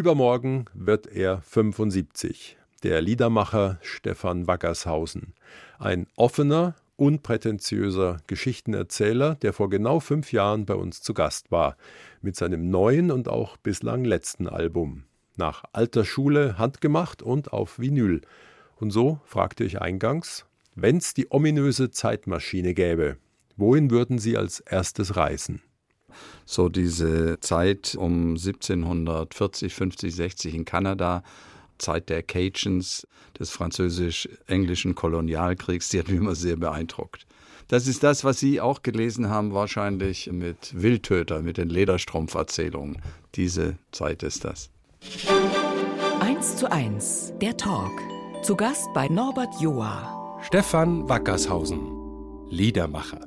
Übermorgen wird er 75. Der Liedermacher Stefan Wackershausen. Ein offener, unprätentiöser Geschichtenerzähler, der vor genau fünf Jahren bei uns zu Gast war, mit seinem neuen und auch bislang letzten Album. Nach alter Schule handgemacht und auf Vinyl. Und so fragte ich eingangs, wenn's die ominöse Zeitmaschine gäbe, wohin würden Sie als erstes reisen? So diese Zeit um 1740, 50, 60 in Kanada, Zeit der Cajuns, des französisch-englischen Kolonialkriegs, die hat mich immer sehr beeindruckt. Das ist das, was Sie auch gelesen haben, wahrscheinlich mit Wildtöter, mit den Lederstrumpferzählungen. Diese Zeit ist das. 1 zu 1, der Talk. Zu Gast bei Norbert Joa. Stefan Wackershausen, Liedermacher.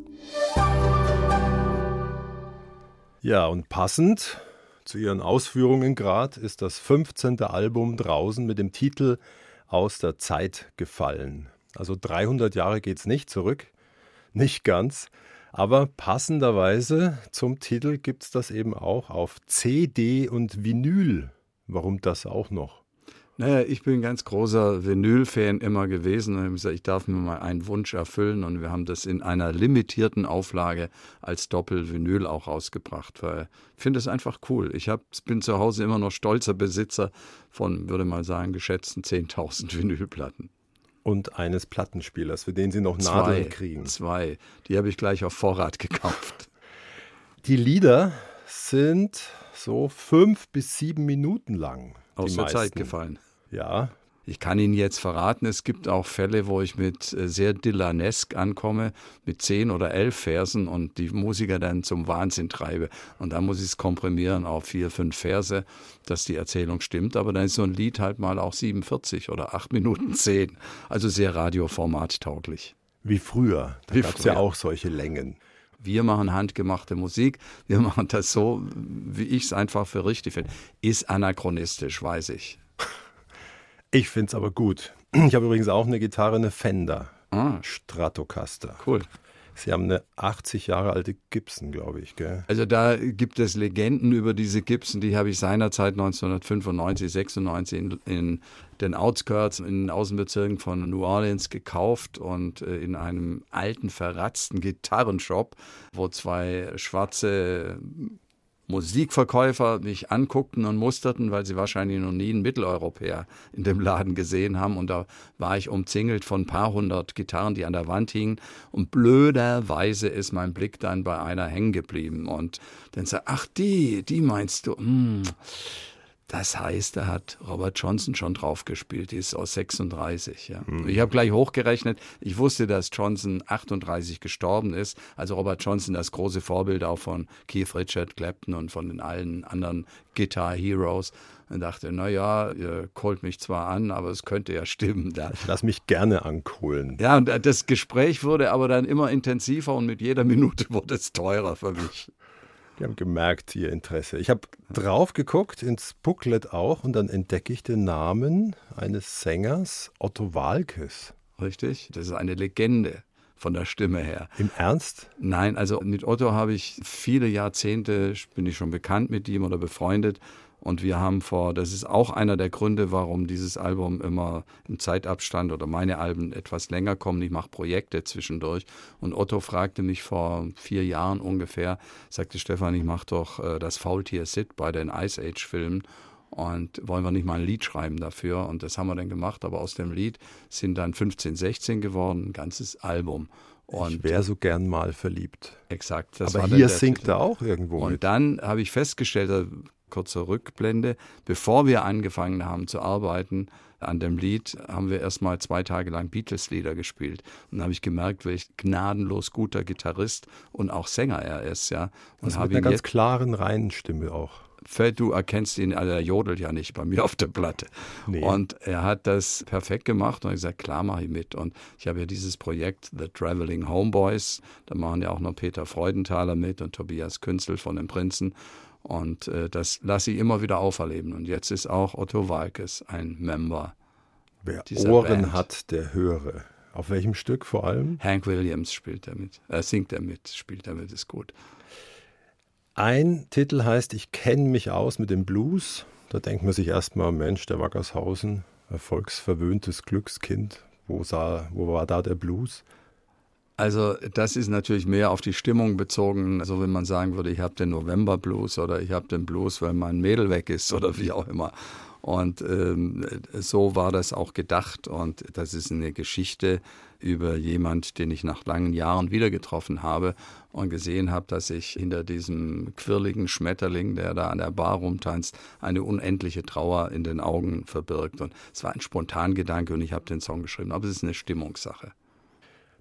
Ja, und passend zu ihren Ausführungen gerade ist das 15. Album draußen mit dem Titel Aus der Zeit gefallen. Also 300 Jahre geht es nicht zurück, nicht ganz, aber passenderweise zum Titel gibt es das eben auch auf CD und Vinyl. Warum das auch noch? Naja, ich bin ein ganz großer Vinyl-Fan immer gewesen und habe gesagt, ich darf mir mal einen Wunsch erfüllen und wir haben das in einer limitierten Auflage als Doppel-Vinyl auch rausgebracht, weil ich finde es einfach cool. Ich hab, bin zu Hause immer noch stolzer Besitzer von, würde mal sagen, geschätzten 10.000 Vinylplatten. Und eines Plattenspielers, für den Sie noch Nadeln zwei, kriegen. Zwei, die habe ich gleich auf Vorrat gekauft. Die Lieder sind so fünf bis sieben Minuten lang aus der Zeit gefallen. Ja. Ich kann Ihnen jetzt verraten, es gibt auch Fälle, wo ich mit äh, sehr Dylanesk ankomme, mit zehn oder elf Versen und die Musiker dann zum Wahnsinn treibe. Und dann muss ich es komprimieren auf vier, fünf Verse, dass die Erzählung stimmt. Aber dann ist so ein Lied halt mal auch 47 oder acht Minuten zehn. Also sehr radioformattauglich. Wie früher. Da gab es ja auch solche Längen wir machen handgemachte Musik, wir machen das so, wie ich es einfach für richtig finde. Ist anachronistisch, weiß ich. Ich finde es aber gut. Ich habe übrigens auch eine Gitarre, eine Fender ah. Stratocaster. Cool. Sie haben eine 80 Jahre alte Gibson, glaube ich, gell? Also da gibt es Legenden über diese Gibson, die habe ich seinerzeit 1995, 96 in, in den Outskirts, in den Außenbezirken von New Orleans gekauft und äh, in einem alten, verratzten Gitarrenshop, wo zwei schwarze Musikverkäufer mich anguckten und musterten, weil sie wahrscheinlich noch nie einen Mitteleuropäer in dem Laden gesehen haben. Und da war ich umzingelt von ein paar hundert Gitarren, die an der Wand hingen. Und blöderweise ist mein Blick dann bei einer hängen geblieben. Und dann sagt, ach, die, die meinst du? Hm. Das heißt, da hat Robert Johnson schon drauf gespielt, die ist aus 36. Ja. Mhm. Ich habe gleich hochgerechnet, ich wusste, dass Johnson 38 gestorben ist. Also Robert Johnson, das große Vorbild auch von Keith Richard Clapton und von den allen anderen Guitar Heroes. Und dachte, naja, ihr kohlt mich zwar an, aber es könnte ja stimmen. Da. Ich lass mich gerne ankohlen. Ja, und das Gespräch wurde aber dann immer intensiver und mit jeder Minute wurde es teurer für mich. Die haben gemerkt, ihr Interesse. Ich habe drauf geguckt, ins Booklet auch, und dann entdecke ich den Namen eines Sängers, Otto Walkes. Richtig, das ist eine Legende von der Stimme her. Im Ernst? Nein, also mit Otto habe ich viele Jahrzehnte, bin ich schon bekannt mit ihm oder befreundet. Und wir haben vor, das ist auch einer der Gründe, warum dieses Album immer im Zeitabstand oder meine Alben etwas länger kommen. Ich mache Projekte zwischendurch. Und Otto fragte mich vor vier Jahren ungefähr, sagte Stefan, ich mache doch äh, das Faultier Sid bei den Ice Age Filmen. Und wollen wir nicht mal ein Lied schreiben dafür? Und das haben wir dann gemacht. Aber aus dem Lied sind dann 15, 16 geworden, ein ganzes Album. Und ich wäre so gern mal verliebt. Exakt. Aber hier singt er auch irgendwo. Und mit. dann habe ich festgestellt, kurzer Rückblende. Bevor wir angefangen haben zu arbeiten an dem Lied, haben wir erstmal zwei Tage lang Beatles-Lieder gespielt. Und da habe ich gemerkt, welch gnadenlos guter Gitarrist und auch Sänger er ist. Ja. Und also mit einer ganz klaren, reinen Stimme auch. Du erkennst ihn, also er jodelt ja nicht bei mir auf der Platte. Nee. Und er hat das perfekt gemacht und ich gesagt, klar mache ich mit. Und ich habe ja dieses Projekt The Traveling Homeboys, da machen ja auch noch Peter Freudenthaler mit und Tobias Künzel von den Prinzen. Und äh, das lasse ich immer wieder auferleben. Und jetzt ist auch Otto Walkes ein Member. Wer Ohren Band. hat, der höre. Auf welchem Stück vor allem? Hank Williams spielt damit. Er äh, singt damit, spielt damit, ist gut. Ein Titel heißt Ich kenne mich aus mit dem Blues. Da denkt man sich erstmal, Mensch, der Wackershausen, erfolgsverwöhntes Glückskind, wo, sah, wo war da der Blues? Also das ist natürlich mehr auf die Stimmung bezogen. Also wenn man sagen würde, ich habe den November Blues oder ich habe den Blues, weil mein Mädel weg ist oder wie auch immer. Und ähm, so war das auch gedacht. Und das ist eine Geschichte über jemand, den ich nach langen Jahren wieder getroffen habe und gesehen habe, dass sich hinter diesem quirligen Schmetterling, der da an der Bar rumtanzt, eine unendliche Trauer in den Augen verbirgt. Und es war ein Spontangedanke und ich habe den Song geschrieben. Aber es ist eine Stimmungssache.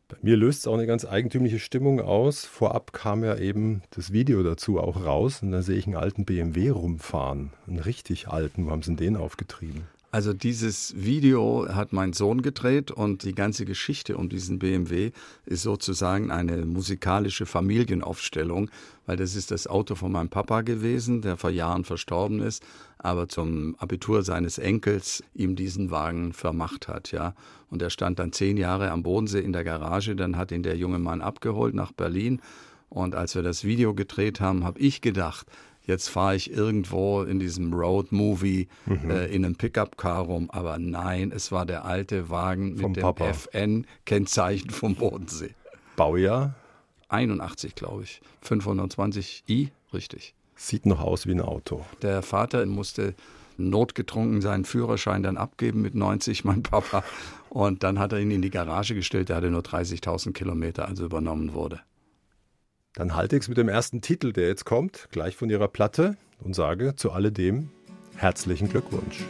Bei mir löst es auch eine ganz eigentümliche Stimmung aus. Vorab kam ja eben das Video dazu auch raus und da sehe ich einen alten BMW rumfahren. Einen richtig alten. Wo haben sie den aufgetrieben? Also dieses Video hat mein Sohn gedreht und die ganze Geschichte um diesen BMW ist sozusagen eine musikalische Familienaufstellung, weil das ist das Auto von meinem Papa gewesen, der vor Jahren verstorben ist, aber zum Abitur seines Enkels ihm diesen Wagen vermacht hat, ja. Und er stand dann zehn Jahre am Bodensee in der Garage, dann hat ihn der junge Mann abgeholt nach Berlin und als wir das Video gedreht haben, habe ich gedacht, jetzt fahre ich irgendwo in diesem Road-Movie mhm. äh, in einem Pickup-Car rum. Aber nein, es war der alte Wagen Vom mit dem FN-Kennzeichen vom Bodensee. Baujahr? 81, glaube ich. 520i, richtig. Sieht noch aus wie ein Auto. Der Vater musste notgetrunken seinen Führerschein dann abgeben mit 90, mein Papa. Und dann hat er ihn in die Garage gestellt. Der hatte nur 30.000 Kilometer, also übernommen wurde. Dann halte ich es mit dem ersten Titel, der jetzt kommt, gleich von ihrer Platte und sage zu alledem herzlichen Glückwunsch.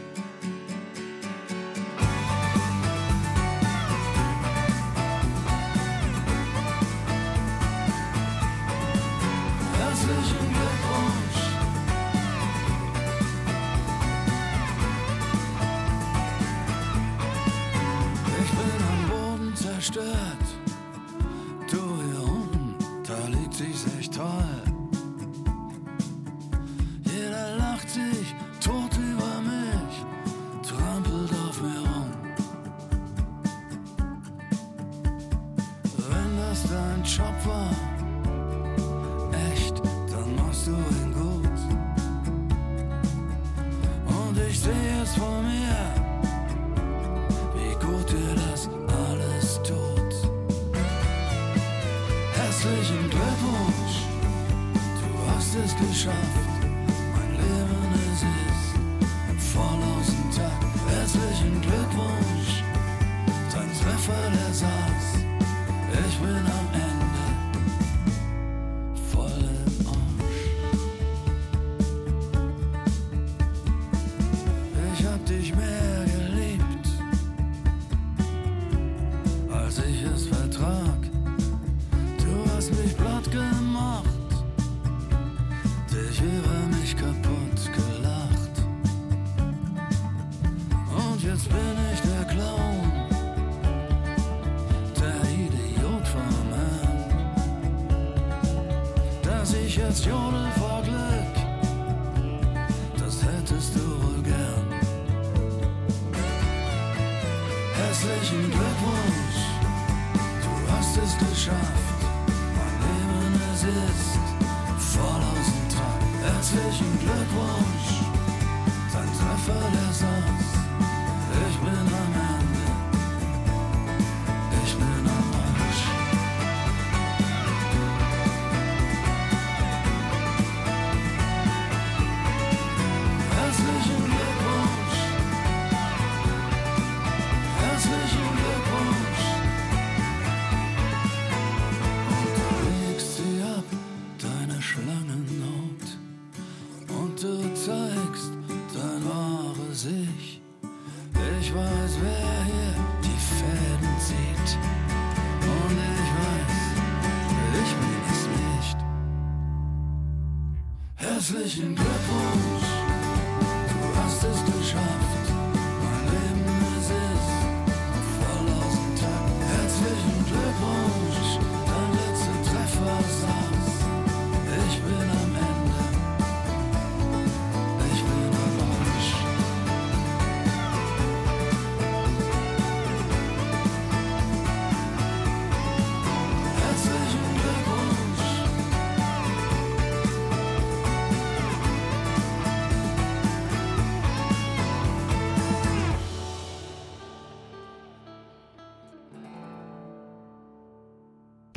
Herzlichen Glückwunsch, du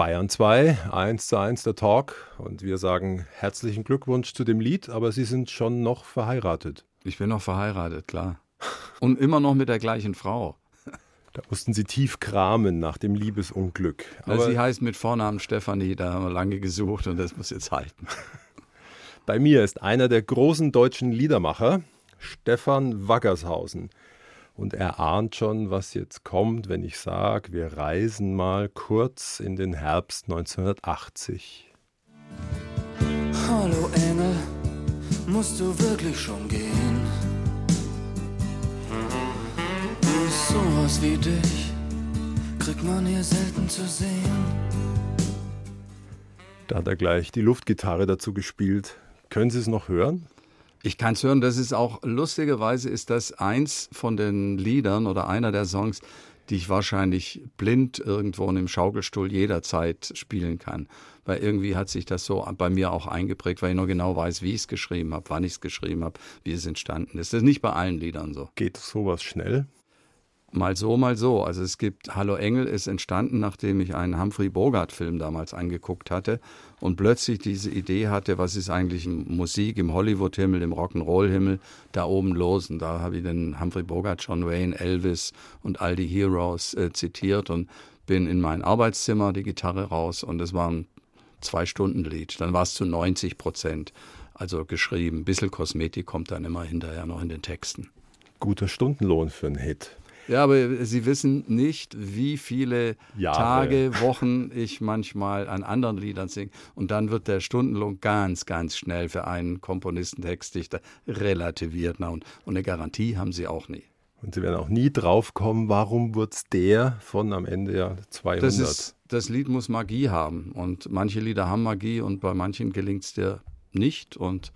Bayern 2, 1 zu 1 der Talk. Und wir sagen herzlichen Glückwunsch zu dem Lied, aber Sie sind schon noch verheiratet. Ich bin noch verheiratet, klar. Und immer noch mit der gleichen Frau. Da mussten Sie tief kramen nach dem Liebesunglück. Aber sie heißt mit Vornamen Stefanie, da haben wir lange gesucht und das muss jetzt halten. Bei mir ist einer der großen deutschen Liedermacher, Stefan Waggershausen. Und er ahnt schon, was jetzt kommt, wenn ich sage, wir reisen mal kurz in den Herbst 1980. Hallo Engel, musst du wirklich schon gehen? Sowas wie dich kriegt man hier selten zu sehen. Da hat er gleich die Luftgitarre dazu gespielt. Können Sie es noch hören? Ich kann es hören, das ist auch, lustigerweise ist das eins von den Liedern oder einer der Songs, die ich wahrscheinlich blind irgendwo in einem Schaukelstuhl jederzeit spielen kann. Weil irgendwie hat sich das so bei mir auch eingeprägt, weil ich noch genau weiß, wie ich es geschrieben habe, wann ich es geschrieben habe, wie es entstanden ist. Das ist nicht bei allen Liedern so. Geht sowas schnell? Mal so, mal so. Also es gibt Hallo Engel ist entstanden, nachdem ich einen Humphrey Bogart-Film damals angeguckt hatte und plötzlich diese Idee hatte, was ist eigentlich Musik im Hollywood-Himmel, im Rock'n'Roll-Himmel da oben los. Und da habe ich den Humphrey Bogart, John Wayne, Elvis und all die Heroes äh, zitiert und bin in mein Arbeitszimmer, die Gitarre raus und es war ein Zwei-Stunden-Lied. Dann war es zu 90 Prozent. Also geschrieben. Ein bisschen Kosmetik kommt dann immer hinterher noch in den Texten. Guter Stundenlohn für einen Hit. Ja, aber Sie wissen nicht, wie viele Jahre. Tage, Wochen ich manchmal an anderen Liedern singe. Und dann wird der Stundenlohn ganz, ganz schnell für einen Komponisten, Textdichter relativiert. Na, und, und eine Garantie haben Sie auch nie. Und Sie werden auch nie drauf kommen, warum wird es der von am Ende ja 200? Das, ist, das Lied muss Magie haben. Und manche Lieder haben Magie und bei manchen gelingt es dir nicht. Und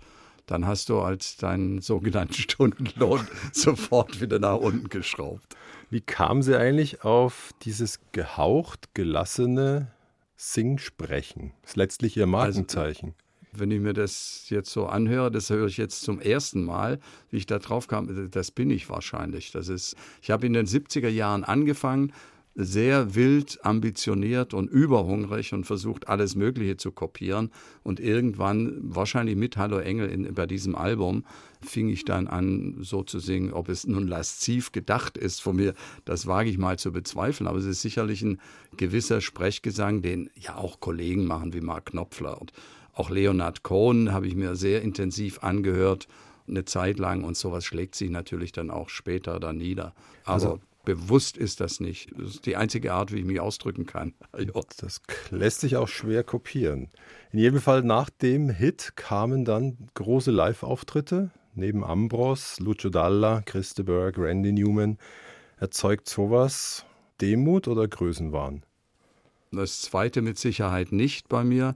dann hast du als deinen sogenannten Stundenlohn sofort wieder nach unten geschraubt. Wie kam sie eigentlich auf dieses gehaucht gelassene Singsprechen? Das ist letztlich ihr Markenzeichen. Wenn ich mir das jetzt so anhöre, das höre ich jetzt zum ersten Mal, wie ich da drauf kam, das bin ich wahrscheinlich. Das ist, ich habe in den 70er Jahren angefangen, sehr wild, ambitioniert und überhungrig und versucht, alles Mögliche zu kopieren. Und irgendwann, wahrscheinlich mit Hallo Engel in, bei diesem Album, fing ich dann an, so zu singen. Ob es nun lasziv gedacht ist von mir, das wage ich mal zu bezweifeln. Aber es ist sicherlich ein gewisser Sprechgesang, den ja auch Kollegen machen, wie Mark Knopfler. Und auch Leonard Cohen habe ich mir sehr intensiv angehört, eine Zeit lang. Und sowas schlägt sich natürlich dann auch später da nieder. Aber also, bewusst ist das nicht. Das ist die einzige Art, wie ich mich ausdrücken kann. Ja. Das lässt sich auch schwer kopieren. In jedem Fall nach dem Hit kamen dann große Live-Auftritte. Neben Ambros, Lucio Dalla, Christe Berg, Randy Newman. Erzeugt sowas Demut oder Größenwahn? Das zweite mit Sicherheit nicht bei mir.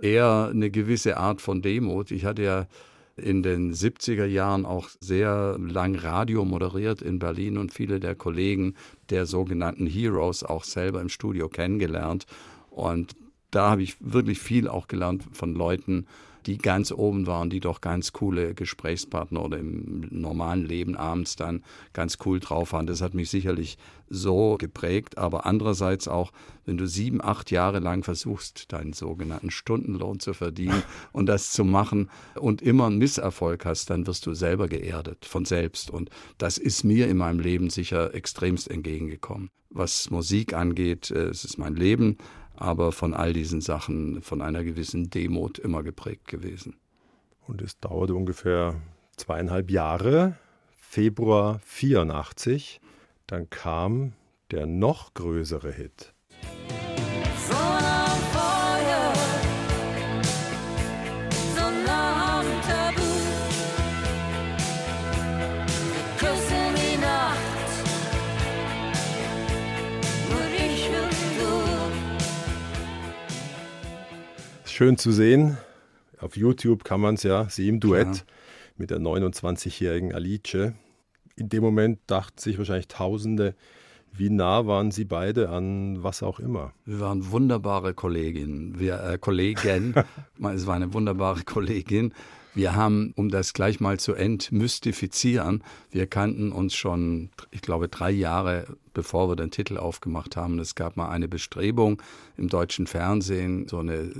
Eher eine gewisse Art von Demut. Ich hatte ja in den 70er Jahren auch sehr lang Radio moderiert in Berlin und viele der Kollegen der sogenannten Heroes auch selber im Studio kennengelernt. Und da habe ich wirklich viel auch gelernt von Leuten, die ganz oben waren, die doch ganz coole Gesprächspartner oder im normalen Leben abends dann ganz cool drauf waren. Das hat mich sicherlich so geprägt, aber andererseits auch, wenn du sieben, acht Jahre lang versuchst, deinen sogenannten Stundenlohn zu verdienen und das zu machen und immer einen Misserfolg hast, dann wirst du selber geerdet von selbst. Und das ist mir in meinem Leben sicher extremst entgegengekommen. Was Musik angeht, äh, es ist mein Leben, aber von all diesen Sachen von einer gewissen Demut immer geprägt gewesen. Und es dauerte ungefähr zweieinhalb Jahre, Februar 84, dann kam der noch größere Hit. Schön zu sehen. Auf YouTube kann man es ja, sie im Duett ja. mit der 29-jährigen Alice. In dem Moment dachten sich wahrscheinlich Tausende, wie nah waren Sie beide an was auch immer? Wir waren wunderbare Kolleginnen. Wir, äh, Kollegen. es war eine wunderbare Kollegin. Wir haben, um das gleich mal zu entmystifizieren, wir kannten uns schon, ich glaube, drei Jahre bevor wir den Titel aufgemacht haben. Es gab mal eine Bestrebung im deutschen Fernsehen, so eine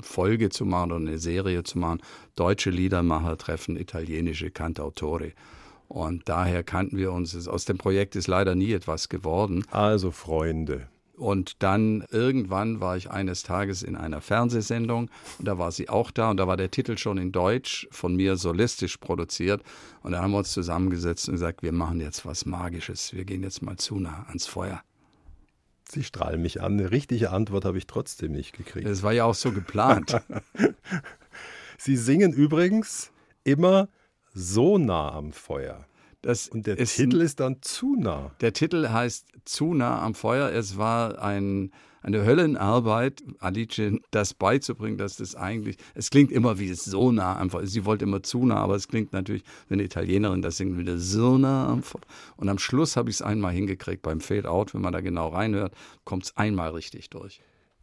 Folge zu machen oder eine Serie zu machen. Deutsche Liedermacher treffen italienische Cantautori. Und daher kannten wir uns. Aus dem Projekt ist leider nie etwas geworden. Also Freunde. Und dann irgendwann war ich eines Tages in einer Fernsehsendung und da war sie auch da und da war der Titel schon in Deutsch von mir solistisch produziert. Und da haben wir uns zusammengesetzt und gesagt, wir machen jetzt was Magisches. Wir gehen jetzt mal zu nah ans Feuer. Sie strahlen mich an. Eine richtige Antwort habe ich trotzdem nicht gekriegt. Das war ja auch so geplant. Sie singen übrigens immer so nah am Feuer. Das Und der ist Titel ist dann zu nah. Der Titel heißt Zu nah am Feuer. Es war ein, eine Höllenarbeit, Alice das beizubringen, dass das eigentlich, es klingt immer wie so nah am Feuer. Sie wollte immer zu nah, aber es klingt natürlich, wenn eine Italienerin das singt, wieder so nah am Feuer. Und am Schluss habe ich es einmal hingekriegt beim Fade-Out, wenn man da genau reinhört, kommt es einmal richtig durch.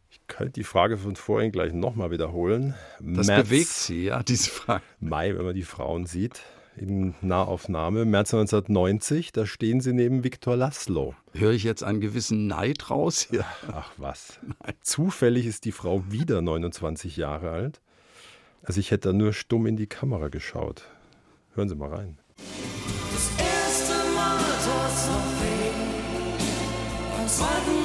Ich könnte die Frage von vorhin gleich nochmal wiederholen. Das März, bewegt sie, ja, diese Frage. Mai, wenn man die Frauen sieht, in Nahaufnahme, März 1990, da stehen sie neben Viktor Laszlo. Höre ich jetzt einen gewissen Neid raus hier? Ach was. Zufällig ist die Frau wieder 29 Jahre alt. Also ich hätte da nur stumm in die Kamera geschaut. Hören Sie mal rein. Das erste Mal tut's noch weh, beim zweiten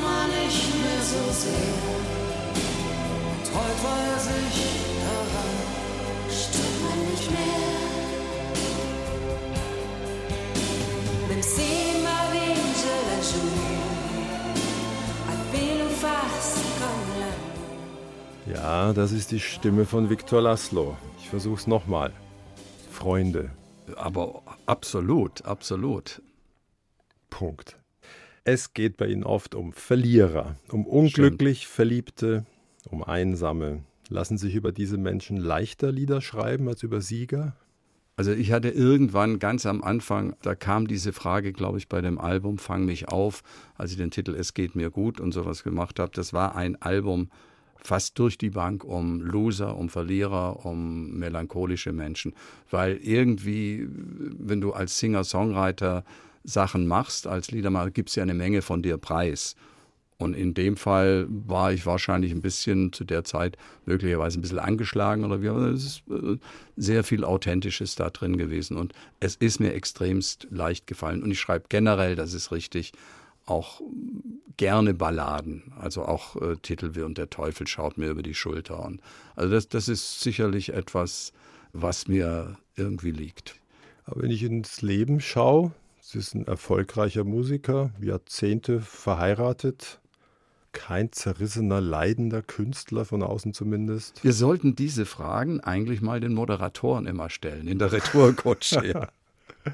Ja, das ist die Stimme von Viktor Laszlo. Ich versuch's nochmal. Freunde. Aber absolut, absolut. Punkt. Es geht bei Ihnen oft um Verlierer, um unglücklich Verliebte, um Einsame. Lassen sich über diese Menschen leichter Lieder schreiben als über Sieger? Also ich hatte irgendwann ganz am Anfang, da kam diese Frage, glaube ich, bei dem Album Fang mich auf, als ich den Titel Es geht mir gut und sowas gemacht habe. Das war ein Album fast durch die Bank um Loser, um Verlierer, um melancholische Menschen. Weil irgendwie, wenn du als Singer-Songwriter Sachen machst, als Liedermacher, gibt es ja eine Menge von dir preis. Und in dem Fall war ich wahrscheinlich ein bisschen zu der Zeit möglicherweise ein bisschen angeschlagen oder wie, aber es ist äh, sehr viel Authentisches da drin gewesen. Und es ist mir extremst leicht gefallen. Und ich schreibe generell, das ist richtig, auch gerne Balladen. Also auch äh, Titel wie Und der Teufel schaut mir über die Schulter. Und also das, das ist sicherlich etwas, was mir irgendwie liegt. Aber wenn ich ins Leben schaue, Sie ist ein erfolgreicher Musiker, Jahrzehnte verheiratet, kein zerrissener, leidender Künstler, von außen zumindest. Wir sollten diese Fragen eigentlich mal den Moderatoren immer stellen, in der Retourkutsche. ja.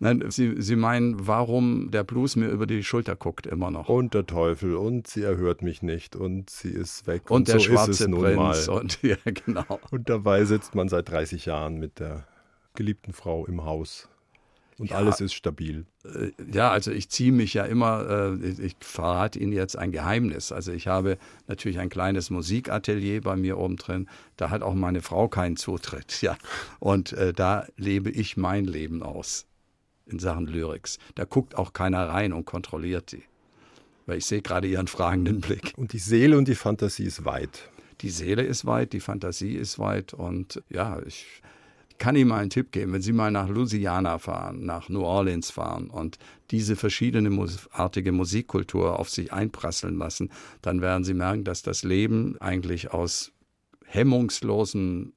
Nein, Sie, Sie meinen, warum der Blues mir über die Schulter guckt immer noch. Und der Teufel und sie erhört mich nicht und sie ist weg. Und, der so schwarze ist es nun Prinz. mal. Und, ja, genau. Und dabei sitzt man seit 30 Jahren mit der geliebten Frau im Haus. Und Ja. alles ist stabil. Äh, Ja, also ich ziehe mich ja immer, äh, ich- ich verrate Ihnen jetzt ein Geheimnis. Also ich habe natürlich ein kleines Musikatelier bei mir oben drin. Da hat auch meine Frau keinen Zutritt. Ja. Und äh, da lebe ich mein Leben aus in Sachen Lyrics. Da guckt auch keiner rein und kontrolliert sie. Weil ich sehe gerade Ihren fragenden Blick. Und die Seele und die Fantasie ist weit. Die Seele ist weit, die Fantasie ist weit und ja, ich kann Ihnen mal einen Tipp geben. Wenn Sie mal nach Louisiana fahren, nach New Orleans fahren und diese verschiedene artige Musikkultur auf sich einprasseln lassen, dann werden Sie merken, dass das Leben eigentlich aus hemmungslosem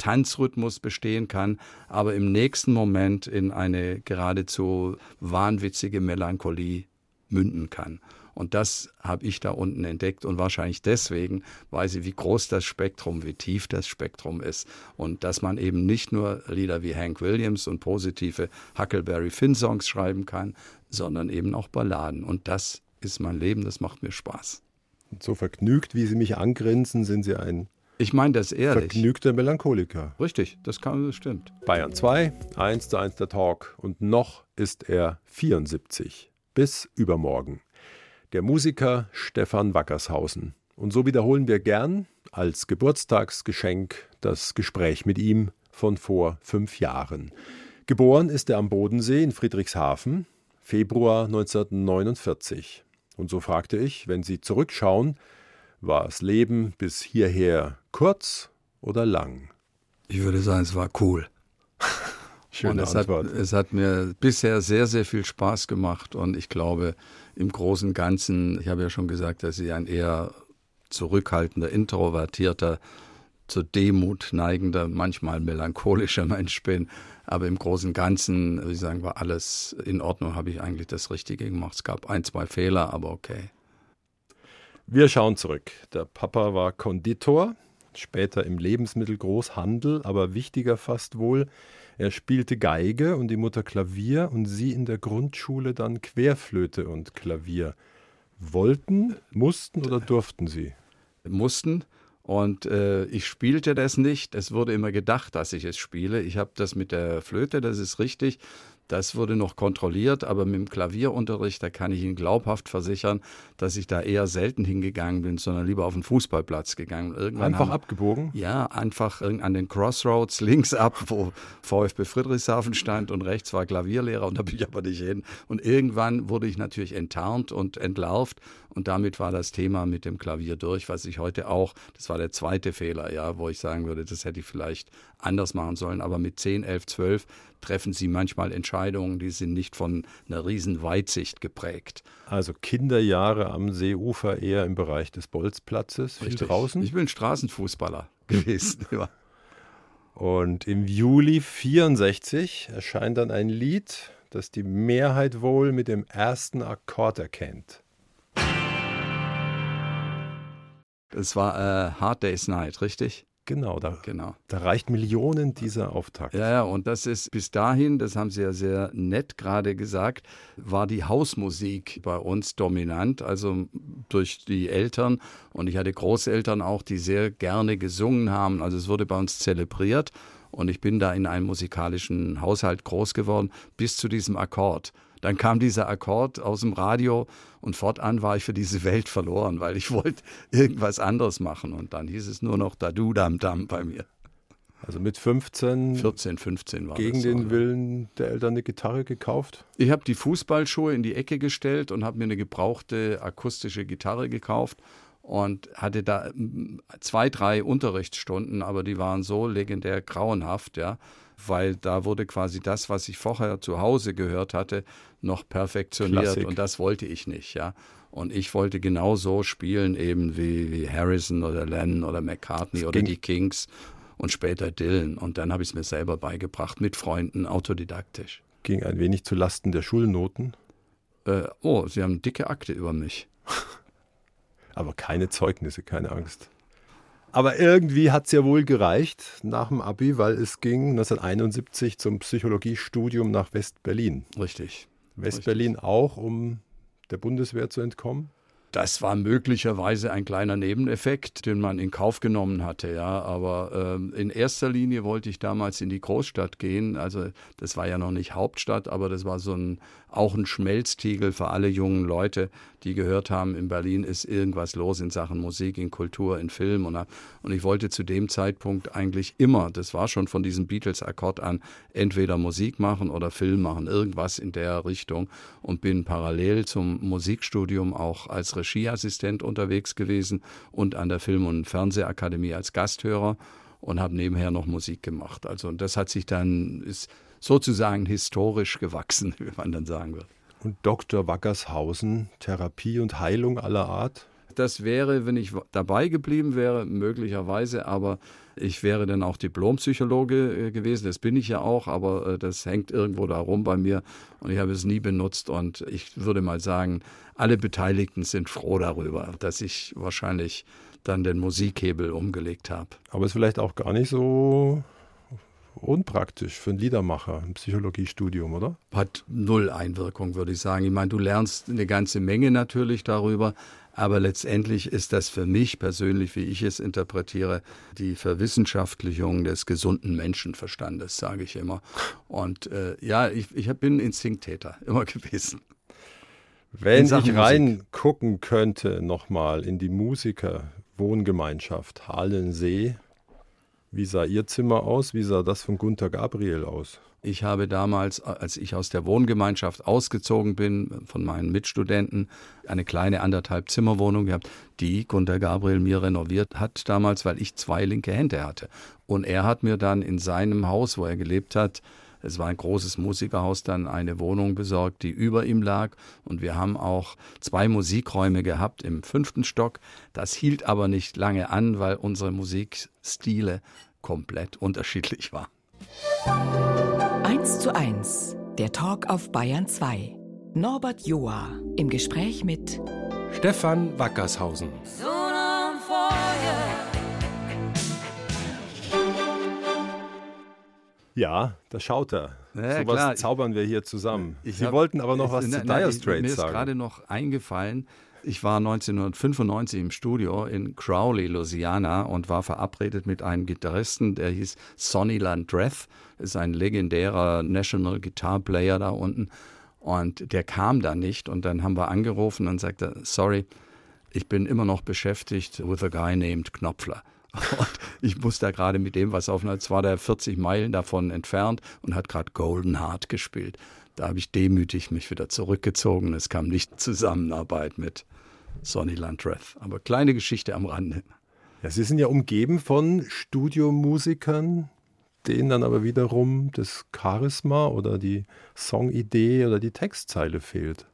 Tanzrhythmus bestehen kann, aber im nächsten Moment in eine geradezu wahnwitzige Melancholie münden kann. Und das habe ich da unten entdeckt und wahrscheinlich deswegen weiß ich, wie groß das Spektrum, wie tief das Spektrum ist und dass man eben nicht nur Lieder wie Hank Williams und positive Huckleberry Finn Songs schreiben kann, sondern eben auch Balladen. Und das ist mein Leben, das macht mir Spaß. Und so vergnügt, wie Sie mich angrinsen, sind Sie ein Ich meine das ehrlich. vergnügter Melancholiker. Richtig, das, kann, das stimmt. Bayern 2, 1 zu 1 der Talk. Und noch ist er 74. Bis übermorgen. Der Musiker Stefan Wackershausen. Und so wiederholen wir gern als Geburtstagsgeschenk das Gespräch mit ihm von vor fünf Jahren. Geboren ist er am Bodensee in Friedrichshafen, Februar 1949. Und so fragte ich, wenn Sie zurückschauen, war das Leben bis hierher kurz oder lang? Ich würde sagen, es war cool. Schöne es Antwort. Hat, es hat mir bisher sehr, sehr viel Spaß gemacht und ich glaube, im Großen und Ganzen, ich habe ja schon gesagt, dass ich ein eher zurückhaltender, introvertierter, zur Demut neigender, manchmal melancholischer Mensch bin. Aber im Großen und Ganzen, würde ich sagen, war alles in Ordnung, habe ich eigentlich das Richtige gemacht. Es gab ein, zwei Fehler, aber okay. Wir schauen zurück. Der Papa war Konditor, später im Lebensmittelgroßhandel, aber wichtiger fast wohl, er spielte Geige und die Mutter Klavier und sie in der Grundschule dann Querflöte und Klavier. Wollten, mussten oder durften sie? Mussten. Und äh, ich spielte das nicht. Es wurde immer gedacht, dass ich es spiele. Ich habe das mit der Flöte, das ist richtig. Das wurde noch kontrolliert, aber mit dem Klavierunterricht, da kann ich Ihnen glaubhaft versichern, dass ich da eher selten hingegangen bin, sondern lieber auf den Fußballplatz gegangen. Irgendwann einfach haben, abgebogen? Ja, einfach an den Crossroads links ab, wo VfB Friedrichshafen stand und rechts war Klavierlehrer und da bin ich aber nicht hin. Und irgendwann wurde ich natürlich enttarnt und entlarvt und damit war das Thema mit dem Klavier durch, was ich heute auch, das war der zweite Fehler, ja, wo ich sagen würde, das hätte ich vielleicht anders machen sollen, aber mit 10, 11, 12 treffen sie manchmal Entscheidungen, die sind nicht von einer riesen Weitsicht geprägt. Also Kinderjahre am Seeufer eher im Bereich des Bolzplatzes, viel Richtig. draußen? Ich bin Straßenfußballer gewesen. Und im Juli 64 erscheint dann ein Lied, das die Mehrheit wohl mit dem ersten Akkord erkennt. Es war äh, Hard Day's Night, richtig? Genau, da, Genau. da reicht Millionen dieser Auftakt. Ja, ja, und das ist bis dahin, das haben Sie ja sehr nett gerade gesagt, war die Hausmusik bei uns dominant, also durch die Eltern. Und ich hatte Großeltern auch, die sehr gerne gesungen haben. Also es wurde bei uns zelebriert. Und ich bin da in einem musikalischen Haushalt groß geworden, bis zu diesem Akkord. Dann kam dieser Akkord aus dem Radio und fortan war ich für diese Welt verloren, weil ich wollte irgendwas anderes machen. Und dann hieß es nur noch Dadu Dam Dam bei mir. Also mit 15 14, 15 war gegen das den ja. Willen der Eltern eine Gitarre gekauft? Ich habe die Fußballschuhe in die Ecke gestellt und habe mir eine gebrauchte akustische Gitarre gekauft und hatte da zwei, drei Unterrichtsstunden, aber die waren so legendär grauenhaft, ja, weil da wurde quasi das, was ich vorher zu Hause gehört hatte, noch perfektioniert Klassik. und das wollte ich nicht, ja. Und ich wollte genau so spielen, eben wie, wie Harrison oder Lennon oder McCartney oder die Kings und später Dylan. Und dann habe ich es mir selber beigebracht, mit Freunden, autodidaktisch. Ging ein wenig zu Lasten der Schulnoten, Äh, oh, Sie haben dicke Akte über mich. aber keine Zeugnisse, keine Angst. Aber irgendwie hat es ja wohl gereicht nach dem Abi, weil es ging 1971 zum Psychologiestudium nach West-Berlin. Richtig. West-Berlin auch, um der Bundeswehr zu entkommen? Das war möglicherweise ein kleiner Nebeneffekt, den man in Kauf genommen hatte, ja. Aber ähm, in erster Linie wollte ich damals in die Großstadt gehen. Also das war ja noch nicht Hauptstadt, aber das war so ein auch ein Schmelztiegel für alle jungen Leute, die gehört haben, in Berlin ist irgendwas los in Sachen Musik, in Kultur, in Film. Und, und ich wollte zu dem Zeitpunkt eigentlich immer, das war schon von diesem Beatles-Akkord an, entweder Musik machen oder Film machen, irgendwas in der Richtung. Und bin parallel zum Musikstudium auch als Regieassistent unterwegs gewesen und an der Film- und Fernsehakademie als Gasthörer und habe nebenher noch Musik gemacht. Also und das hat sich dann, ist sozusagen historisch gewachsen, wie man dann sagen wird. Und Dr. Wackershausen, Therapie und Heilung aller Art? Das wäre, wenn ich dabei geblieben wäre, möglicherweise, aber ich wäre dann auch Diplompsychologe äh, gewesen. Das bin ich ja auch, aber äh, das hängt irgendwo da rum bei mir und ich habe es nie benutzt. Und ich würde mal sagen, alle Beteiligten sind froh darüber, dass ich wahrscheinlich dann den Musikhebel umgelegt habe. Aber ist vielleicht auch gar nicht so unpraktisch für einen Liedermacher im Psychologiestudium, oder? Hat null Einwirkung, würde ich sagen. Ich meine, du lernst eine ganze Menge natürlich darüber, aber letztendlich ist das für mich persönlich, wie ich es interpretiere, die Verwissenschaftlichung des gesunden Menschenverstandes, sage ich immer. Und äh, ja, ich, ich bin Instinkttäter immer gewesen. Wenn ich Musik. reingucken könnte nochmal in die Musiker-Wohngemeinschaft Halensee, wie sah Ihr Zimmer aus? Wie sah das von Gunther Gabriel aus? Ich habe damals, als ich aus der Wohngemeinschaft ausgezogen bin, von meinen Mitstudenten, eine kleine anderthalb Zimmerwohnung gehabt, die Gunter Gabriel mir renoviert hat damals, weil ich zwei linke Hände hatte. Und er hat mir dann in seinem Haus, wo er gelebt hat, es war ein großes Musikerhaus, dann eine Wohnung besorgt, die über ihm lag. Und wir haben auch zwei Musikräume gehabt im fünften Stock. Das hielt aber nicht lange an, weil unsere Musikstile komplett unterschiedlich waren. 1 zu 1, der Talk auf Bayern 2. Norbert Joa im Gespräch mit Stefan Wackershausen. Sonne Ja, da schaut er. Ja, Sowas klar. zaubern wir hier zusammen. Ich Sie hab- wollten aber noch was ich- zu Dire ich- Straits Mir ist sagen. gerade noch eingefallen, ich war 1995 im Studio in Crowley, Louisiana und war verabredet mit einem Gitarristen, der hieß Sonny Landreth, ist ein legendärer National Guitar Player da unten. Und der kam da nicht und dann haben wir angerufen und sagte, sorry, ich bin immer noch beschäftigt with a guy named Knopfler. Und ich muss da gerade mit dem was aufnehmen. Jetzt war der 40 Meilen davon entfernt und hat gerade Golden Heart gespielt. Da habe ich demütig mich wieder zurückgezogen. Es kam nicht Zusammenarbeit mit Sonny Landreth. Aber kleine Geschichte am Rande. Ja, Sie sind ja umgeben von Studiomusikern, denen dann aber wiederum das Charisma oder die Songidee oder die Textzeile fehlt.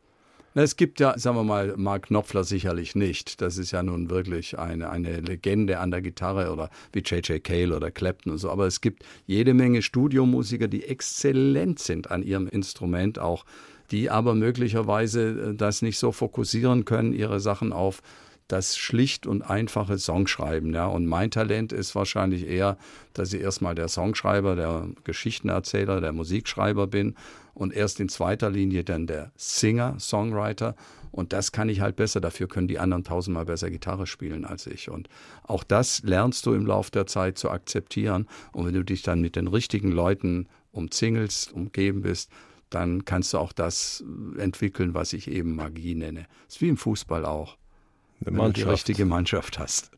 Na, Es gibt ja, sagen wir mal, Mark Knopfler sicherlich nicht. Das ist ja nun wirklich eine, eine Legende an der Gitarre oder wie J.J. Cale oder Clapton und so. Aber es gibt jede Menge Studiomusiker, die exzellent sind an ihrem Instrument auch, die aber möglicherweise äh, das nicht so fokussieren können, ihre Sachen auf das schlicht und einfache Songschreiben. Ja. Und mein Talent ist wahrscheinlich eher, dass ich erstmal der Songschreiber, der Geschichtenerzähler, der Musikschreiber bin und erst in zweiter Linie dann der Singer, Songwriter. Und das kann ich halt besser. Dafür können die anderen tausendmal besser Gitarre spielen als ich. Und auch das lernst du im Laufe der Zeit zu akzeptieren. Und wenn du dich dann mit den richtigen Leuten umzingelst, umgeben bist, dann kannst du auch das entwickeln, was ich eben Magie nenne. ist wie im Fußball auch Eine wenn du die Mannschaft. richtige Mannschaft hast.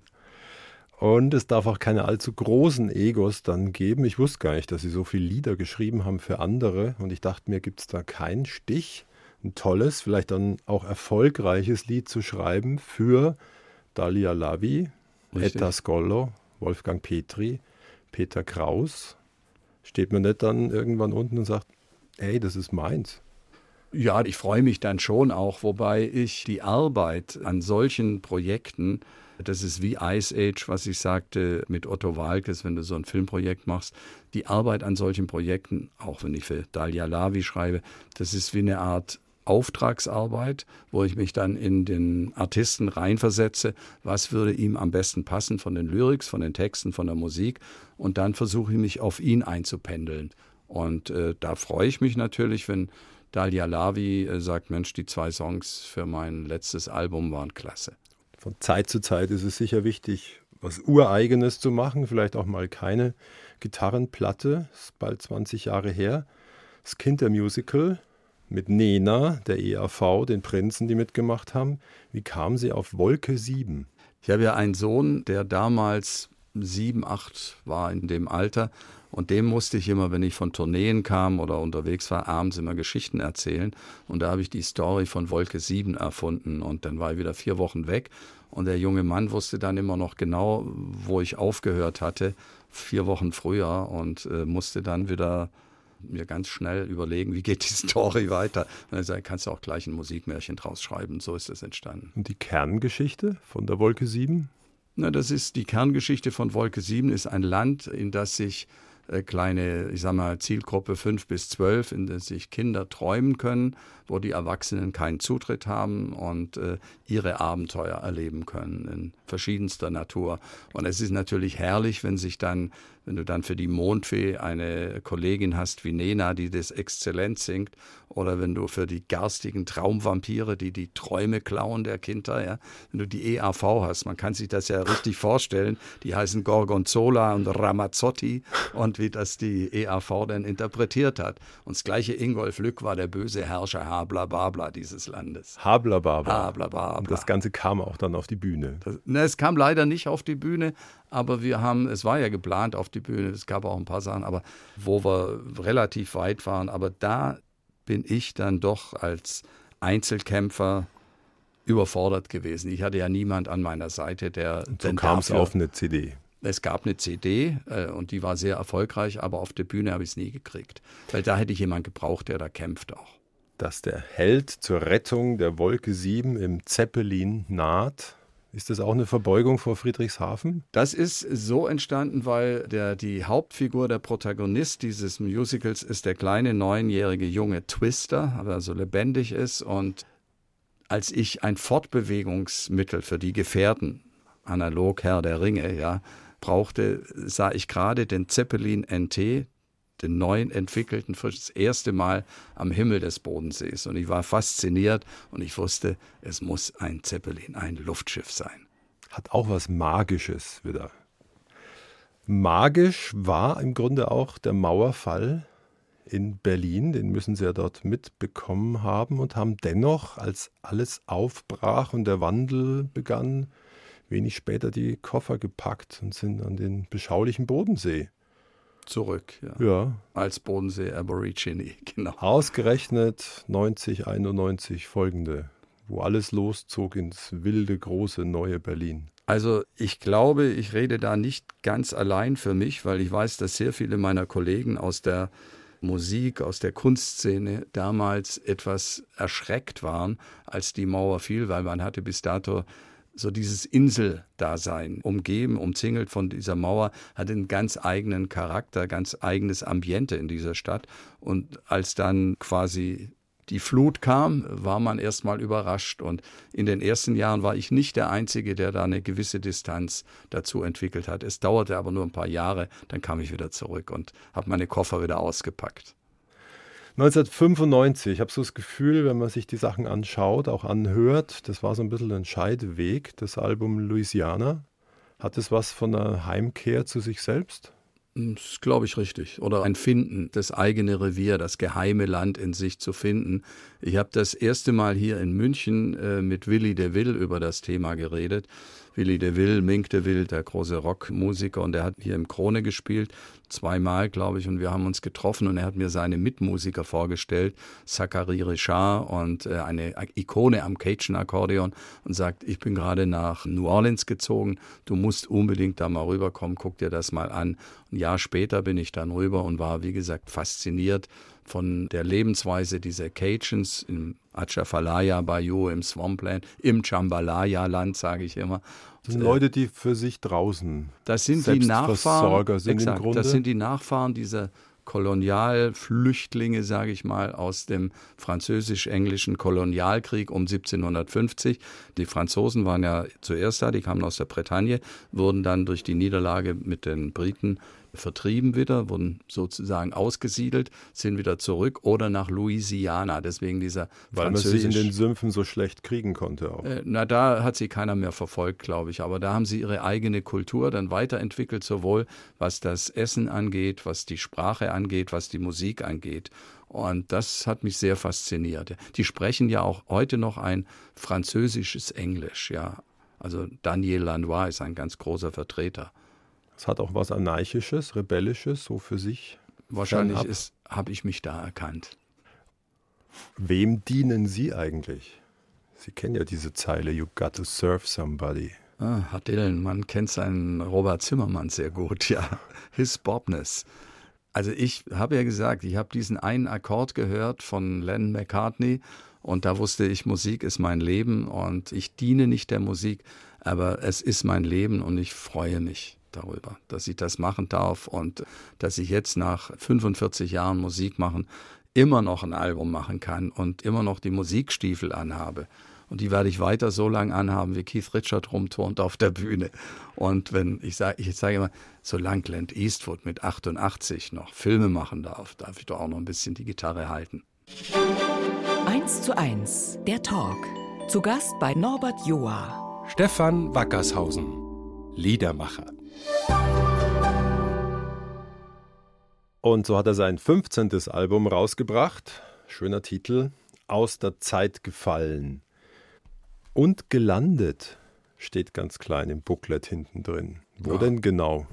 Und es darf auch keine allzu großen Egos dann geben. Ich wusste gar nicht, dass Sie so viele Lieder geschrieben haben für andere. Und ich dachte mir, gibt es da keinen Stich, ein tolles, vielleicht dann auch erfolgreiches Lied zu schreiben für Dalia Lavi. Etta Scollo, Wolfgang Petri, Peter Kraus. Steht man nicht dann irgendwann unten und sagt, ey, das ist meins. Ja, ich freue mich dann schon auch, wobei ich die Arbeit an solchen Projekten, das ist wie Ice Age, was ich sagte mit Otto Walkes, wenn du so ein Filmprojekt machst, die Arbeit an solchen Projekten, auch wenn ich für Dalia Lavi schreibe, das ist wie eine Art Auftragsarbeit, wo ich mich dann in den Artisten reinversetze, was würde ihm am besten passen von den Lyrics, von den Texten, von der Musik und dann versuche ich mich auf ihn einzupendeln. Und äh, da freue ich mich natürlich, wenn Dalia Lavi äh, sagt, Mensch, die zwei Songs für mein letztes Album waren klasse. Von Zeit zu Zeit ist es sicher wichtig, was Ureigenes zu machen, vielleicht auch mal keine Gitarrenplatte, ist bald 20 Jahre her. Das Kindermusical mit Nena, der EAV, den Prinzen, die mitgemacht haben. Wie kam sie auf Wolke 7? Ich habe ja einen Sohn, der damals sieben, acht war in dem Alter. Und dem musste ich immer, wenn ich von Tourneen kam oder unterwegs war, abends immer Geschichten erzählen. Und da habe ich die Story von Wolke 7 erfunden. Und dann war ich wieder vier Wochen weg. Und der junge Mann wusste dann immer noch genau, wo ich aufgehört hatte, vier Wochen früher. Und äh, musste dann wieder mir ganz schnell überlegen, wie geht die Story weiter. Und dann sagte, kannst du auch gleich ein Musikmärchen draus schreiben. So ist es entstanden. Und die Kerngeschichte von der Wolke 7? Na, das ist die Kerngeschichte von Wolke 7, ist ein Land, in das sich kleine, ich sag mal, Zielgruppe 5 bis 12, in das sich Kinder träumen können, wo die Erwachsenen keinen Zutritt haben und äh, ihre Abenteuer erleben können in verschiedenster Natur. Und es ist natürlich herrlich, wenn sich dann, wenn du dann für die Mondfee eine Kollegin hast wie Nena, die das exzellent singt, oder wenn du für die garstigen Traumvampire, die die Träume klauen der Kinder, ja, wenn du die EAV hast, man kann sich das ja richtig vorstellen, die heißen Gorgonzola und Ramazzotti und wie das die EAV dann interpretiert hat. Und das gleiche Ingolf Lück war der böse Herrscher, Hablababla dieses Landes. Hablababa. Hablababla. Und das Ganze kam auch dann auf die Bühne. Das, ne, es kam leider nicht auf die Bühne, aber wir haben, es war ja geplant auf die Bühne, es gab auch ein paar Sachen, aber wo wir relativ weit waren. Aber da bin ich dann doch als Einzelkämpfer überfordert gewesen. Ich hatte ja niemand an meiner Seite, der. So kam es auf eine CD. Es gab eine CD äh, und die war sehr erfolgreich, aber auf der Bühne habe ich es nie gekriegt. Weil da hätte ich jemanden gebraucht, der da kämpft auch. Dass der Held zur Rettung der Wolke 7 im Zeppelin naht, ist das auch eine Verbeugung vor Friedrichshafen? Das ist so entstanden, weil der, die Hauptfigur, der Protagonist dieses Musicals ist der kleine neunjährige junge Twister, der so lebendig ist. Und als ich ein Fortbewegungsmittel für die Gefährten, analog Herr der Ringe, ja, brauchte, sah ich gerade den Zeppelin NT, den neuen entwickelten, für das erste Mal am Himmel des Bodensees. Und ich war fasziniert und ich wusste, es muss ein Zeppelin, ein Luftschiff sein. Hat auch was Magisches wieder. Magisch war im Grunde auch der Mauerfall in Berlin, den müssen Sie ja dort mitbekommen haben und haben dennoch, als alles aufbrach und der Wandel begann, wenig später die Koffer gepackt und sind an den beschaulichen Bodensee. Zurück, ja. Ja. Als Bodensee Aborigine, genau. Ausgerechnet 90, 91 folgende, wo alles loszog ins wilde, große, neue Berlin. Also ich glaube, ich rede da nicht ganz allein für mich, weil ich weiß, dass sehr viele meiner Kollegen aus der Musik, aus der Kunstszene damals etwas erschreckt waren, als die Mauer fiel, weil man hatte bis dato so dieses Inseldasein, umgeben, umzingelt von dieser Mauer, hat einen ganz eigenen Charakter, ganz eigenes Ambiente in dieser Stadt. Und als dann quasi die Flut kam, war man erstmal überrascht. Und in den ersten Jahren war ich nicht der Einzige, der da eine gewisse Distanz dazu entwickelt hat. Es dauerte aber nur ein paar Jahre, dann kam ich wieder zurück und habe meine Koffer wieder ausgepackt. 1995, ich habe so das Gefühl, wenn man sich die Sachen anschaut, auch anhört, das war so ein bisschen ein Scheideweg, das Album Louisiana. Hat es was von einer Heimkehr zu sich selbst? Das glaube ich richtig. Oder ein Finden, das eigene Revier, das geheime Land in sich zu finden. Ich habe das erste Mal hier in München äh, mit Willy de Will über das Thema geredet. Willy de Will, Mink de Will, der große Rockmusiker, und der hat hier im Krone gespielt, zweimal, glaube ich, und wir haben uns getroffen und er hat mir seine Mitmusiker vorgestellt, Zachary Richard und äh, eine Ikone am Cajun-Akkordeon und sagt, ich bin gerade nach New Orleans gezogen, du musst unbedingt da mal rüberkommen, guck dir das mal an. Ein Jahr später bin ich dann rüber und war, wie gesagt, fasziniert von der Lebensweise dieser Cajuns im Atchafalaya Bayou, im Swampland, im Jambalaya-Land, sage ich immer. Das sind Leute, die für sich draußen das sind die Nachfahren, sind exakt, im Grunde. Das sind die Nachfahren dieser Kolonialflüchtlinge, sage ich mal, aus dem französisch-englischen Kolonialkrieg um 1750. Die Franzosen waren ja zuerst da, die kamen aus der Bretagne, wurden dann durch die Niederlage mit den Briten vertrieben wieder, wurden sozusagen ausgesiedelt, sind wieder zurück oder nach Louisiana. Deswegen dieser Weil man sie in den Sümpfen so schlecht kriegen konnte auch. Äh, na, da hat sie keiner mehr verfolgt, glaube ich. Aber da haben sie ihre eigene Kultur dann weiterentwickelt, sowohl was das Essen angeht, was die Sprache angeht, was die Musik angeht. Und das hat mich sehr fasziniert. Die sprechen ja auch heute noch ein französisches Englisch, ja. Also Daniel Lanois ist ein ganz großer Vertreter. Es hat auch was Anarchisches, Rebellisches, so für sich. Wahrscheinlich habe ich mich da erkannt. Wem dienen Sie eigentlich? Sie kennen ja diese Zeile, You got to serve somebody. Ah, Herr Dylan, man kennt seinen Robert Zimmermann sehr gut, ja. His Bobness. Also ich habe ja gesagt, ich habe diesen einen Akkord gehört von Len McCartney und da wusste ich, Musik ist mein Leben und ich diene nicht der Musik, aber es ist mein Leben und ich freue mich darüber, dass ich das machen darf und dass ich jetzt nach 45 Jahren Musik machen immer noch ein Album machen kann und immer noch die Musikstiefel anhabe. Und die werde ich weiter so lange anhaben, wie Keith Richard rumturnt auf der Bühne. Und wenn ich sage, ich sage immer, solange Clint Eastwood mit 88 noch Filme machen darf, darf ich doch auch noch ein bisschen die Gitarre halten. 1 zu 1, der Talk. Zu Gast bei Norbert Joa. Stefan Wackershausen, Liedermacher. Und so hat er sein 15. Album rausgebracht. Schöner Titel. Aus der Zeit gefallen. Und gelandet steht ganz klein im Booklet hinten drin. Wo Ja. denn genau?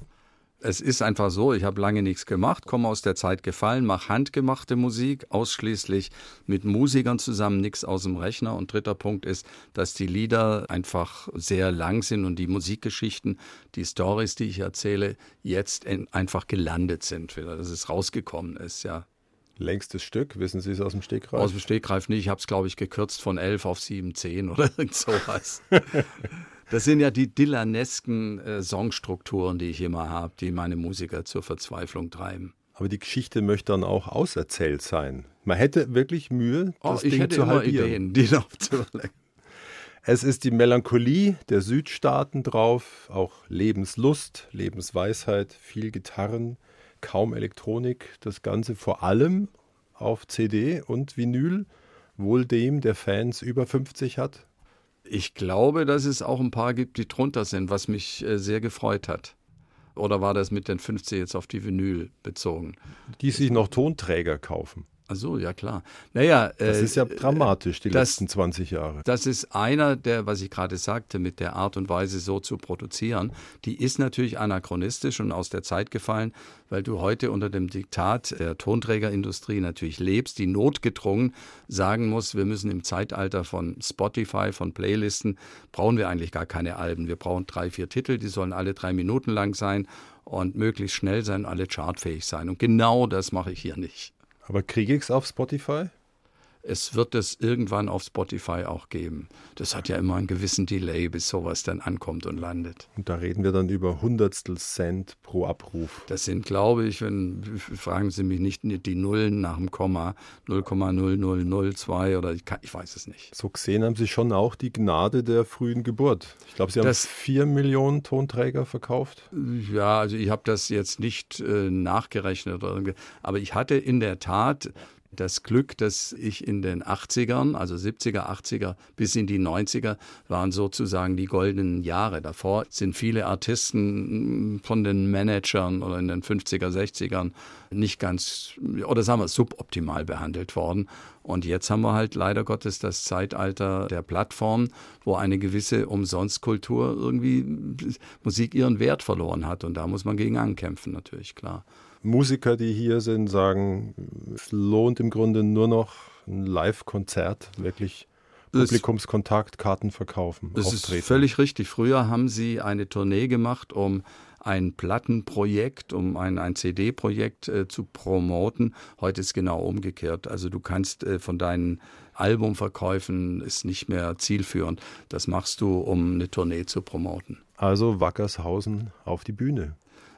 Es ist einfach so, ich habe lange nichts gemacht, komme aus der Zeit gefallen, mache handgemachte Musik, ausschließlich mit Musikern zusammen, nichts aus dem Rechner. Und dritter Punkt ist, dass die Lieder einfach sehr lang sind und die Musikgeschichten, die Stories, die ich erzähle, jetzt in, einfach gelandet sind, wieder, dass es rausgekommen ist, ja. Längstes Stück, wissen Sie es aus dem Stegreif? Aus dem Stegreif nicht, ich habe es, glaube ich, gekürzt von 11 auf 7, 10 oder irgend sowas. Das sind ja die Dylanesken äh, Songstrukturen, die ich immer habe, die meine Musiker zur Verzweiflung treiben. Aber die Geschichte möchte dann auch auserzählt sein. Man hätte wirklich Mühe, Oh, das ich Ding hätte zu immer halbieren. Ideen, die noch zu. Es ist die Melancholie der Südstaaten drauf, auch Lebenslust, Lebensweisheit, viel Gitarren, kaum Elektronik. Das Ganze vor allem auf CD und Vinyl, wohl dem, der Fans über 50 hat. Ich glaube, dass es auch ein paar gibt, die drunter sind, was mich äh, sehr gefreut hat. Oder war das mit den 50 jetzt auf die Vinyl bezogen? die sich noch Tonträger kaufen. Ach so, ja klar. Naja, Das äh, ist ja dramatisch, die das- letzten 20 Jahre. Das ist einer der, was ich gerade sagte, mit der Art und Weise so zu produzieren. Die ist natürlich anachronistisch und aus der Zeit gefallen, weil du heute unter dem Diktat der Tonträgerindustrie natürlich lebst, die notgedrungen sagen muss, wir müssen im Zeitalter von Spotify, von Playlisten, brauchen wir eigentlich gar keine Alben. Wir brauchen drei, vier Titel, die sollen alle drei Minuten lang sein und möglichst schnell sein, alle chartfähig sein. Und genau das mache ich hier nicht. Aber kriege ich es auf Spotify? Es wird es irgendwann auf Spotify auch geben. Das hat ja immer einen gewissen Delay, bis sowas dann ankommt und landet. Und da reden wir dann über Hundertstel Cent pro Abruf. Das sind, glaube ich, wenn fragen Sie mich nicht die Nullen nach dem Komma, 0,0002 oder ich, kann, ich weiß es nicht. So gesehen haben Sie schon auch die Gnade der frühen Geburt. Ich glaube, Sie haben Das- vier Millionen Tonträger verkauft. Ja, also ich habe das jetzt nicht äh, nachgerechnet, aber ich hatte in der Tat das Glück, dass ich in den 80ern, also 70er, 80er bis in die 90er, waren sozusagen die goldenen Jahre. Davor sind viele Artisten von den Managern oder in den 50er, 60ern nicht ganz, oder sagen wir, suboptimal behandelt worden. Und jetzt haben wir halt leider Gottes das Zeitalter der Plattform, wo eine gewisse Umsonstkultur irgendwie Musik ihren Wert verloren hat. Und da muss man gegen ankämpfen, natürlich, klar. Musiker, die hier sind, sagen, es lohnt im Grunde nur noch ein Live-Konzert, wirklich Publikumskontakt, Karten verkaufen, Das ist auftreten. völlig richtig. Früher haben sie eine Tournee gemacht, um ein Plattenprojekt, um ein, ein CD-Projekt äh, zu promoten. Heute ist genau umgekehrt. Also du kannst äh, von deinen Albumverkäufen ist nicht mehr zielführend. Das machst du, um eine Tournee zu promoten. Also Wackershausen auf die Bühne.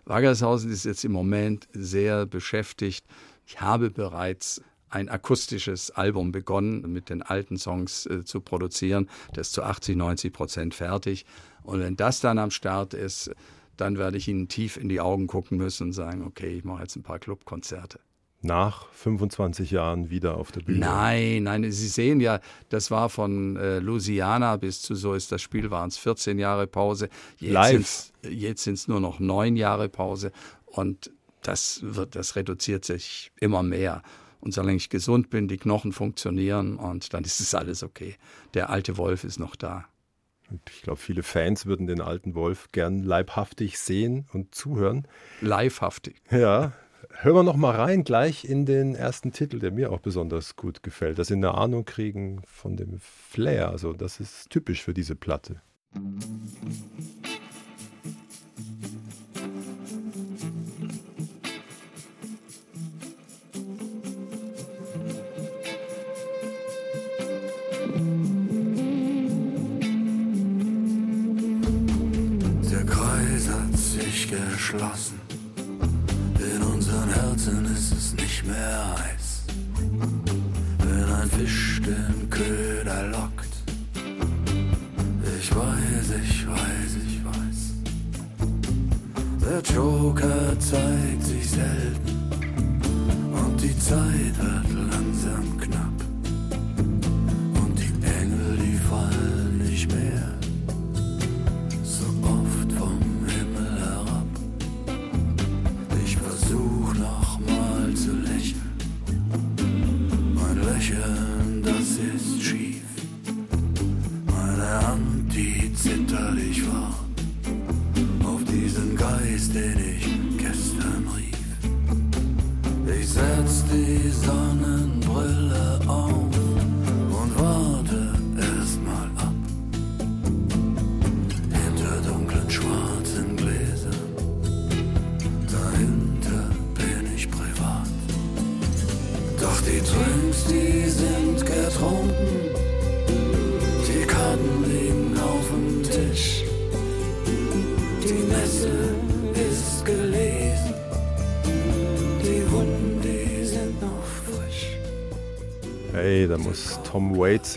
Wagershausen ist jetzt im Moment sehr beschäftigt. Ich habe bereits ein akustisches Album begonnen, mit den alten Songs äh, zu produzieren. Das ist zu 80, 90 Prozent fertig. Und wenn das dann am Start ist, dann werde ich Ihnen tief in die Augen gucken müssen und sagen, okay, ich mache jetzt ein paar Clubkonzerte. Nach 25 Jahren wieder auf der Bühne. Nein, nein, Sie sehen ja, das war von äh, Louisiana bis zu so ist das Spiel, waren es 14 Jahre Pause. Jetzt Live. sind's- Jetzt sind es nur noch neun Jahre Pause und das wird, das reduziert sich immer mehr. Und solange ich gesund bin, die Knochen funktionieren und dann ist es alles okay. Der alte Wolf ist noch da. Und ich glaube, viele Fans würden den alten Wolf gern leibhaftig sehen und zuhören. Livehaftig. Ja, hören wir noch mal rein gleich in den ersten Titel, der mir auch besonders gut gefällt, dass Sie eine Ahnung kriegen von dem Flair. Also das ist typisch für diese Platte. Der Kreis hat sich geschlossen. Fisch den Köder lockt. Ich weiß, ich weiß, ich weiß. Der Joker zeigt sich selten. Und die Zeit wird langsam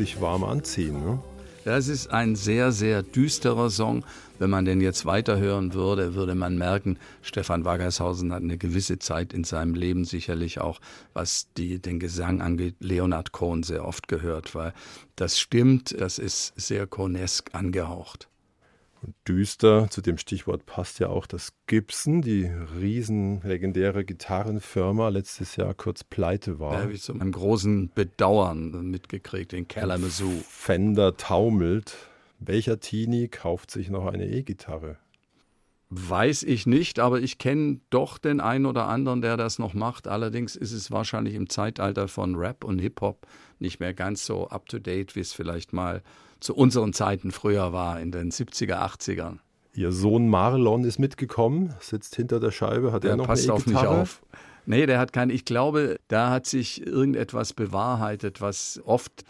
sich warm anziehen. Ne? Das ist ein sehr, sehr düsterer Song. Wenn man den jetzt weiterhören würde, würde man merken, Stefan Waggershausen hat eine gewisse Zeit in seinem Leben sicherlich auch, was die, den Gesang angeht, Leonard Cohen sehr oft gehört, weil das stimmt, das ist sehr Cohnesk angehaucht. Und düster, zu dem Stichwort passt ja auch, dass Gibson, die riesen legendäre Gitarrenfirma, letztes Jahr kurz pleite Da war. habe ich zu meinem großen Bedauern mitgekriegt in Kalamazoo. Fender taumelt. Welcher Teenie kauft sich noch eine E-Gitarre? Weiß ich nicht, aber ich kenne doch den einen oder anderen, der das noch macht. Allerdings ist es wahrscheinlich im Zeitalter von Rap und Hip-Hop nicht mehr ganz so up-to-date, wie es vielleicht mal zu unseren Zeiten früher war, in den 70er, 80ern. Ihr Sohn Marlon ist mitgekommen, sitzt hinter der Scheibe, hat Der er noch passt eine auf mich auf. Nee, der hat keine. Ich glaube, da hat sich irgendetwas bewahrheitet, was oft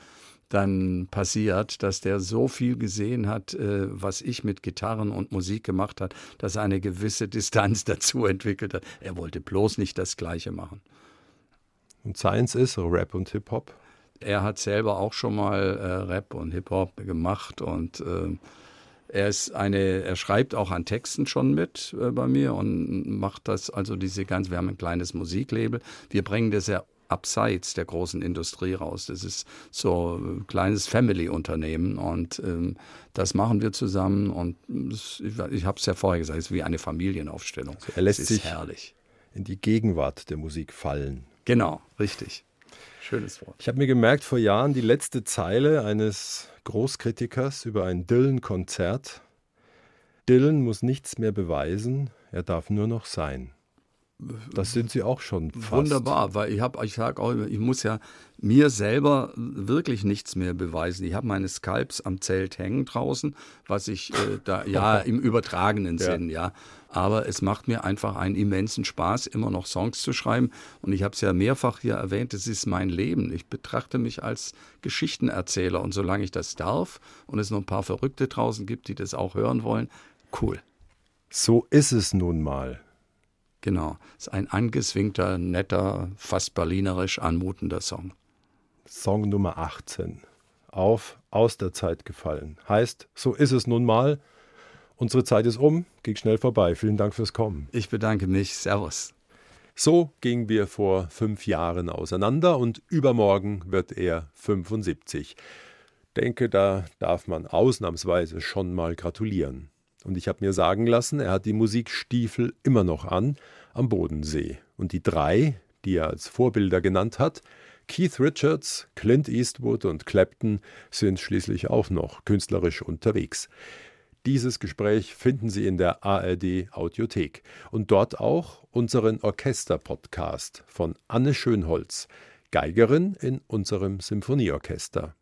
dann passiert, dass der so viel gesehen hat, äh, was ich mit Gitarren und Musik gemacht hat, dass er eine gewisse Distanz dazu entwickelt hat. Er wollte bloß nicht das Gleiche machen. Und Science ist Rap und Hip-Hop. Er hat selber auch schon mal äh, Rap und Hip-Hop gemacht und äh, er ist eine, er schreibt auch an Texten schon mit äh, bei mir und macht das, also diese ganz, wir haben ein kleines Musiklabel. Wir bringen das ja abseits der großen Industrie raus. Das ist so ein kleines Family-Unternehmen und ähm, das machen wir zusammen und ich, ich habe es ja vorher gesagt, es ist wie eine Familienaufstellung. er lässt sich- herrlich. In die Gegenwart der Musik fallen. Genau, richtig. Schönes Wort. Ich habe mir gemerkt, vor Jahren die letzte Zeile eines Großkritikers über ein Dylan-Konzert. Dylan muss nichts mehr beweisen, er darf nur noch sein. Das sind Sie auch schon fast. Wunderbar, weil ich habe, ich sage auch, ich muss ja mir selber wirklich nichts mehr beweisen. Ich habe meine Skalps am Zelt hängen draußen, was ich äh, da, ja, im übertragenen Ja. Sinn, ja. Aber es macht mir einfach einen immensen Spaß, immer noch Songs zu schreiben. Und ich habe es ja mehrfach hier erwähnt, es ist mein Leben. Ich betrachte mich als Geschichtenerzähler. Und solange ich das darf und es noch ein paar Verrückte draußen gibt, die das auch hören wollen, cool. So ist es nun mal. Genau. ist ein angeswingter, netter, fast berlinerisch anmutender Song. Song Nummer 18. Auf aus der Zeit gefallen. Heißt, so ist es nun mal. Unsere Zeit ist um, ging schnell vorbei. Vielen Dank fürs Kommen. Ich bedanke mich. Servus. So gingen wir vor fünf Jahren auseinander und übermorgen wird er 75. Denke, da darf man ausnahmsweise schon mal gratulieren. Und ich habe mir sagen lassen, er hat die Musikstiefel immer noch an am Bodensee. Und die drei, die er als Vorbilder genannt hat, Keith Richards, Clint Eastwood und Clapton, sind schließlich auch noch künstlerisch unterwegs. Dieses Gespräch finden Sie in der ARD Audiothek und dort auch unseren Orchester-Podcast von Anne Schönholz, Geigerin in unserem Symphonieorchester.